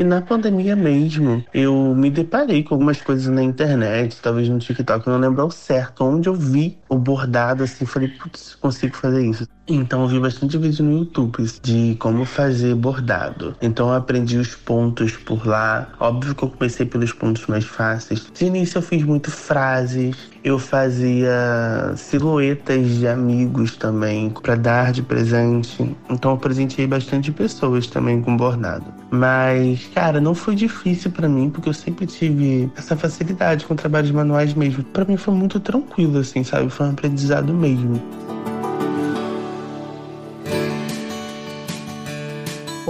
E na pandemia mesmo, eu me deparei com algumas coisas na internet, talvez no TikTok, eu não lembro ao certo, onde eu vi o bordado assim, falei, putz, consigo fazer isso. Então eu vi bastante vídeo no YouTube de como fazer bordado. Então eu aprendi os pontos por lá. Óbvio que eu comecei pelos pontos mais fáceis. De início eu fiz muito frases, eu fazia silhuetas de amigos também para dar de presente. Então eu presenteei bastante pessoas também com bordado. Mas, cara, não foi difícil para mim porque eu sempre tive essa facilidade com trabalhos manuais mesmo. Para mim foi muito tranquilo assim, sabe? Foi um aprendizado mesmo.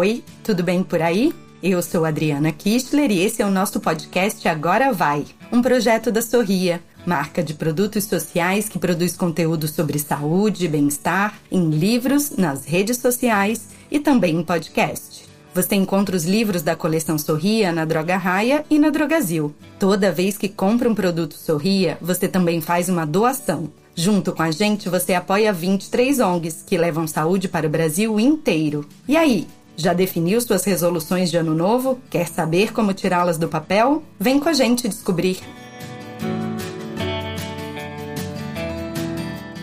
Oi, tudo bem por aí? Eu sou Adriana Kistler e esse é o nosso podcast Agora Vai, um projeto da Sorria, marca de produtos sociais que produz conteúdo sobre saúde e bem-estar em livros, nas redes sociais e também em podcast. Você encontra os livros da coleção Sorria na Droga Raia e na Drogazil. Toda vez que compra um produto Sorria, você também faz uma doação. Junto com a gente, você apoia 23 ONGs que levam saúde para o Brasil inteiro. E aí, já definiu suas resoluções de ano novo? Quer saber como tirá-las do papel? Vem com a gente descobrir!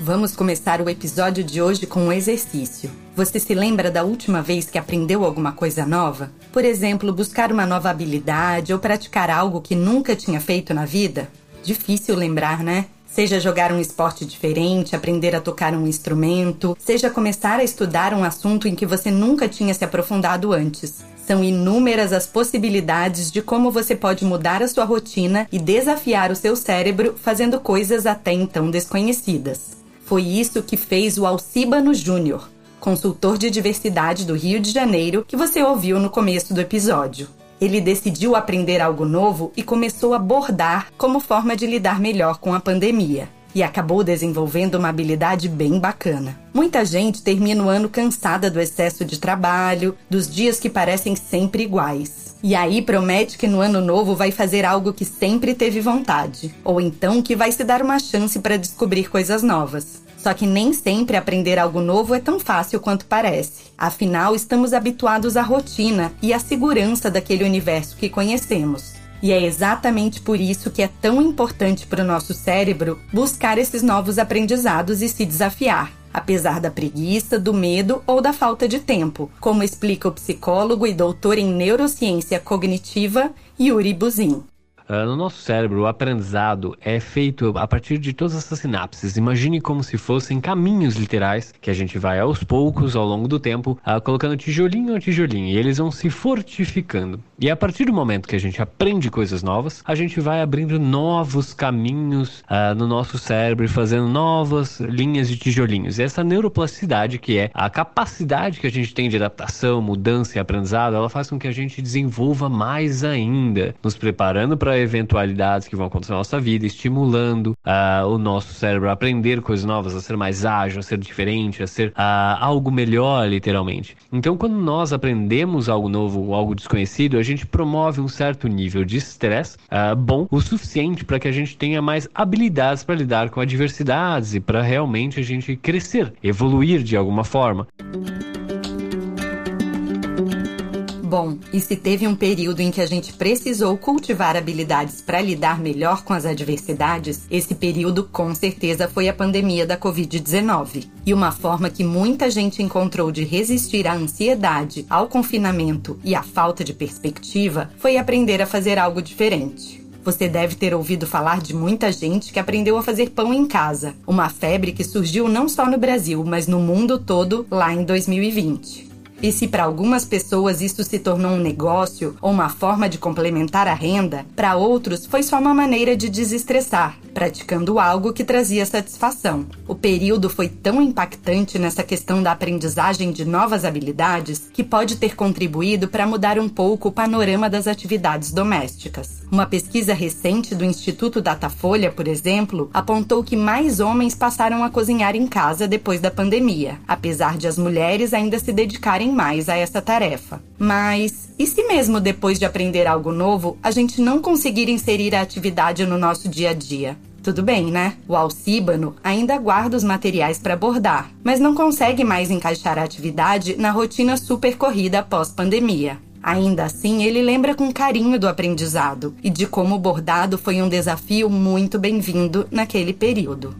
Vamos começar o episódio de hoje com um exercício. Você se lembra da última vez que aprendeu alguma coisa nova? Por exemplo, buscar uma nova habilidade ou praticar algo que nunca tinha feito na vida? Difícil lembrar, né? Seja jogar um esporte diferente, aprender a tocar um instrumento, seja começar a estudar um assunto em que você nunca tinha se aprofundado antes. São inúmeras as possibilidades de como você pode mudar a sua rotina e desafiar o seu cérebro fazendo coisas até então desconhecidas. Foi isso que fez o Alcibano Júnior, consultor de diversidade do Rio de Janeiro, que você ouviu no começo do episódio. Ele decidiu aprender algo novo e começou a bordar como forma de lidar melhor com a pandemia. E acabou desenvolvendo uma habilidade bem bacana. Muita gente termina o ano cansada do excesso de trabalho, dos dias que parecem sempre iguais. E aí promete que no ano novo vai fazer algo que sempre teve vontade, ou então que vai se dar uma chance para descobrir coisas novas. Só que nem sempre aprender algo novo é tão fácil quanto parece. Afinal, estamos habituados à rotina e à segurança daquele universo que conhecemos. E é exatamente por isso que é tão importante para o nosso cérebro buscar esses novos aprendizados e se desafiar, apesar da preguiça, do medo ou da falta de tempo, como explica o psicólogo e doutor em neurociência cognitiva Yuri Buzin. Uh, no nosso cérebro, o aprendizado é feito a partir de todas essas sinapses. Imagine como se fossem caminhos literais que a gente vai aos poucos, ao longo do tempo, uh, colocando tijolinho a tijolinho, e eles vão se fortificando. E a partir do momento que a gente aprende coisas novas, a gente vai abrindo novos caminhos uh, no nosso cérebro e fazendo novas linhas de tijolinhos. E essa neuroplasticidade, que é a capacidade que a gente tem de adaptação, mudança e aprendizado, ela faz com que a gente desenvolva mais ainda, nos preparando para eventualidades que vão acontecer na nossa vida, estimulando uh, o nosso cérebro a aprender coisas novas, a ser mais ágil, a ser diferente, a ser uh, algo melhor, literalmente. Então, quando nós aprendemos algo novo, algo desconhecido, a gente promove um certo nível de estresse uh, bom o suficiente para que a gente tenha mais habilidades para lidar com adversidades e para realmente a gente crescer, evoluir de alguma forma. Bom, e se teve um período em que a gente precisou cultivar habilidades para lidar melhor com as adversidades, esse período com certeza foi a pandemia da Covid-19. E uma forma que muita gente encontrou de resistir à ansiedade, ao confinamento e à falta de perspectiva foi aprender a fazer algo diferente. Você deve ter ouvido falar de muita gente que aprendeu a fazer pão em casa, uma febre que surgiu não só no Brasil, mas no mundo todo lá em 2020. E se para algumas pessoas isso se tornou um negócio ou uma forma de complementar a renda, para outros foi só uma maneira de desestressar, praticando algo que trazia satisfação. O período foi tão impactante nessa questão da aprendizagem de novas habilidades que pode ter contribuído para mudar um pouco o panorama das atividades domésticas. Uma pesquisa recente do Instituto Datafolha, por exemplo, apontou que mais homens passaram a cozinhar em casa depois da pandemia, apesar de as mulheres ainda se dedicarem mais a essa tarefa. Mas e se mesmo depois de aprender algo novo, a gente não conseguir inserir a atividade no nosso dia a dia? Tudo bem, né? O Alcíbano ainda guarda os materiais para bordar, mas não consegue mais encaixar a atividade na rotina super corrida após pandemia. Ainda assim, ele lembra com carinho do aprendizado e de como o bordado foi um desafio muito bem-vindo naquele período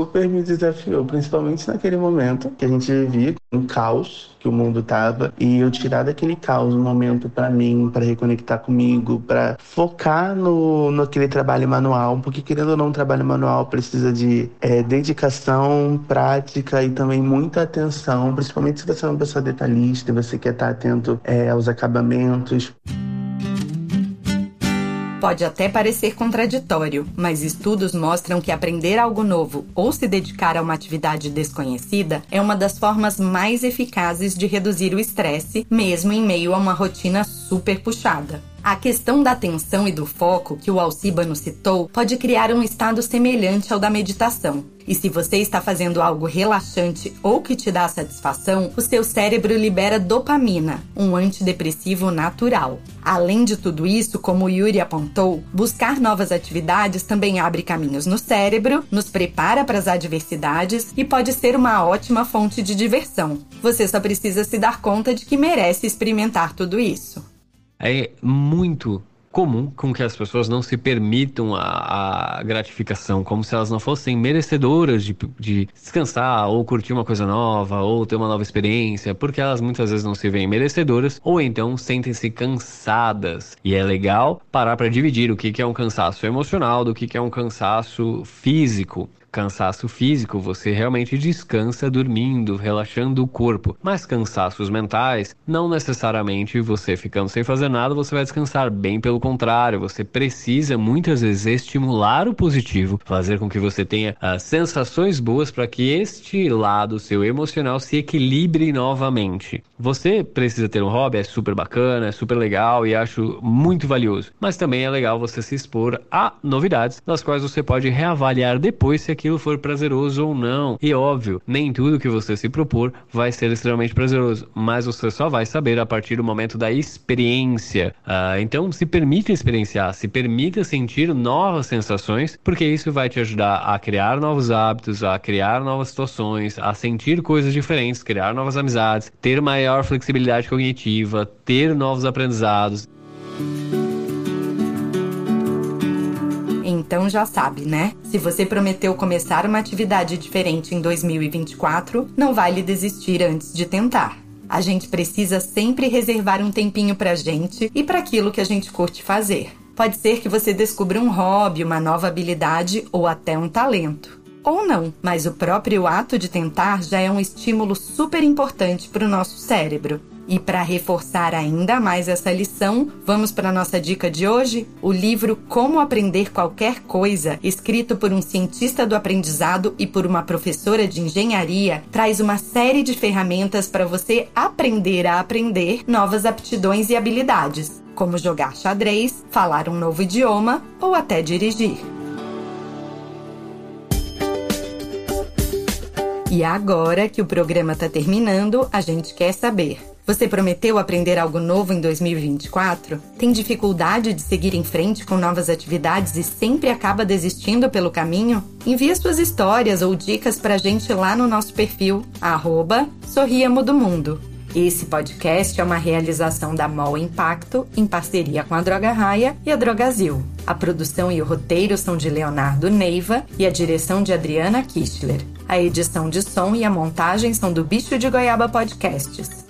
super me desafiou, principalmente naquele momento que a gente vivia, um caos que o mundo tava, e eu tirar daquele caos um momento para mim, para reconectar comigo, para focar no, no aquele trabalho manual, porque querendo ou não, um trabalho manual precisa de é, dedicação, prática e também muita atenção, principalmente se você é uma pessoa detalhista e você quer estar atento é, aos acabamentos. Pode até parecer contraditório, mas estudos mostram que aprender algo novo ou se dedicar a uma atividade desconhecida é uma das formas mais eficazes de reduzir o estresse, mesmo em meio a uma rotina super puxada. A questão da atenção e do foco que o Alcibano citou pode criar um estado semelhante ao da meditação. E se você está fazendo algo relaxante ou que te dá satisfação, o seu cérebro libera dopamina, um antidepressivo natural. Além de tudo isso, como o Yuri apontou, buscar novas atividades também abre caminhos no cérebro, nos prepara para as adversidades e pode ser uma ótima fonte de diversão. Você só precisa se dar conta de que merece experimentar tudo isso. É muito comum com que as pessoas não se permitam a, a gratificação, como se elas não fossem merecedoras de, de, descansar, ou curtir uma coisa nova, ou ter uma nova experiência, porque elas muitas vezes não se veem merecedoras, ou então sentem-se cansadas. E é legal parar para dividir o que, que é um cansaço emocional do que, que é um cansaço físico cansaço físico, você realmente descansa dormindo, relaxando o corpo. Mas cansaços mentais, não necessariamente você ficando sem fazer nada, você vai descansar. Bem pelo contrário, você precisa muitas vezes estimular o positivo, fazer com que você tenha uh, sensações boas para que este lado seu emocional se equilibre novamente. Você precisa ter um hobby, é super bacana, é super legal e acho muito valioso. Mas também é legal você se expor a novidades, das quais você pode reavaliar depois se aquilo for prazeroso ou não. E óbvio, nem tudo que você se propor vai ser extremamente prazeroso, mas você só vai saber a partir do momento da experiência. Uh, então, se permita experienciar, se permita sentir novas sensações, porque isso vai te ajudar a criar novos hábitos, a criar novas situações, a sentir coisas diferentes, criar novas amizades, ter maior flexibilidade cognitiva, ter novos aprendizados. Então já sabe, né? Se você prometeu começar uma atividade diferente em 2024, não vale desistir antes de tentar. A gente precisa sempre reservar um tempinho pra gente e para aquilo que a gente curte fazer. Pode ser que você descubra um hobby, uma nova habilidade ou até um talento. Ou não, mas o próprio ato de tentar já é um estímulo super importante para o nosso cérebro. E para reforçar ainda mais essa lição, vamos para a nossa dica de hoje? O livro Como Aprender Qualquer Coisa, escrito por um cientista do aprendizado e por uma professora de engenharia, traz uma série de ferramentas para você aprender a aprender novas aptidões e habilidades, como jogar xadrez, falar um novo idioma ou até dirigir. E agora que o programa está terminando, a gente quer saber. Você prometeu aprender algo novo em 2024? Tem dificuldade de seguir em frente com novas atividades e sempre acaba desistindo pelo caminho? Envie suas histórias ou dicas para a gente lá no nosso perfil, arroba Sorriamo do Mundo. Esse podcast é uma realização da MOL Impacto em parceria com a Droga Raia e a Drogazil. A produção e o roteiro são de Leonardo Neiva e a direção de Adriana Kistler. A edição de som e a montagem são do Bicho de Goiaba Podcasts.